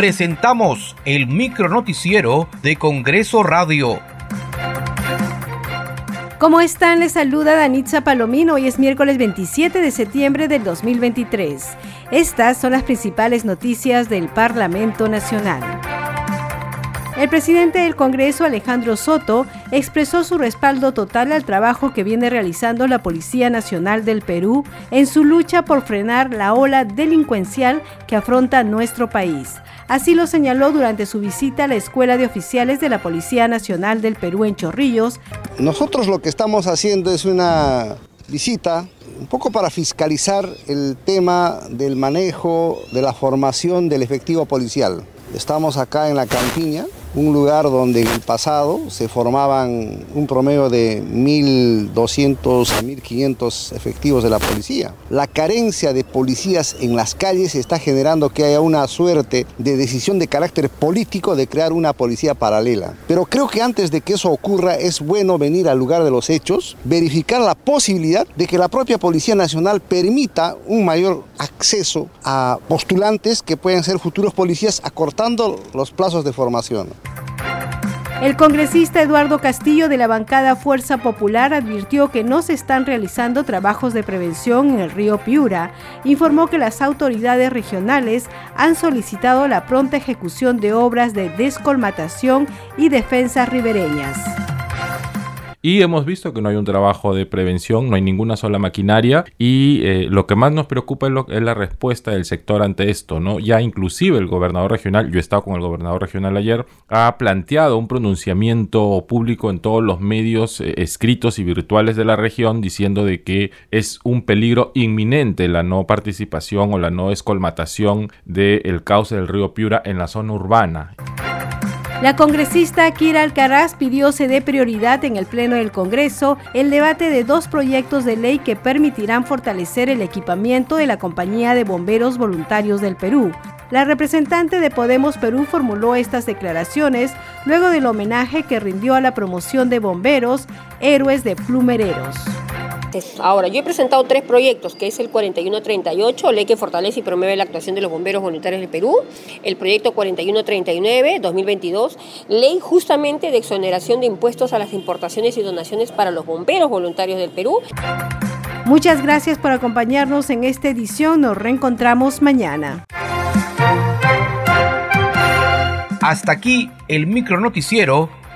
presentamos el micronoticiero de Congreso Radio. ¿Cómo están? Les saluda Danitza Palomino. Hoy es miércoles 27 de septiembre del 2023. Estas son las principales noticias del Parlamento Nacional. El presidente del Congreso, Alejandro Soto, expresó su respaldo total al trabajo que viene realizando la Policía Nacional del Perú en su lucha por frenar la ola delincuencial que afronta nuestro país. Así lo señaló durante su visita a la Escuela de Oficiales de la Policía Nacional del Perú en Chorrillos. Nosotros lo que estamos haciendo es una visita un poco para fiscalizar el tema del manejo de la formación del efectivo policial. Estamos acá en la campiña, un lugar donde en el pasado se formaban un promedio de 1.200 a 1.500 efectivos de la policía. La carencia de policías en las calles está generando que haya una suerte de decisión de carácter político de crear una policía paralela. Pero creo que antes de que eso ocurra es bueno venir al lugar de los hechos, verificar la posibilidad de que la propia Policía Nacional permita un mayor acceso a postulantes que pueden ser futuros policías acortando los plazos de formación. El congresista Eduardo Castillo de la bancada Fuerza Popular advirtió que no se están realizando trabajos de prevención en el río Piura. Informó que las autoridades regionales han solicitado la pronta ejecución de obras de descolmatación y defensas ribereñas. Y hemos visto que no hay un trabajo de prevención, no hay ninguna sola maquinaria y eh, lo que más nos preocupa es, la respuesta del sector ante esto, ¿no? Ya inclusive el gobernador regional, yo he estado con el gobernador regional ayer, ha planteado un pronunciamiento público en todos los medios eh, escritos y virtuales de la región diciendo de que es un peligro inminente la no participación o la no escolmatación del cauce del río Piura en la zona urbana. La congresista Kira Alcaraz pidió se dé prioridad en el Pleno del Congreso el debate de dos proyectos de ley que permitirán fortalecer el equipamiento de la Compañía de Bomberos Voluntarios del Perú. La representante de Podemos Perú formuló estas declaraciones luego del homenaje que rindió a la promoción de bomberos, héroes de plumereros. Ahora, yo he presentado tres proyectos, que es el 4138, ley que fortalece y promueve la actuación de los bomberos voluntarios del Perú, el proyecto 4139, 2022, ley justamente de exoneración de impuestos a las importaciones y donaciones para los bomberos voluntarios del Perú. Muchas gracias por acompañarnos en esta edición, nos reencontramos mañana. Hasta aquí el micro noticiero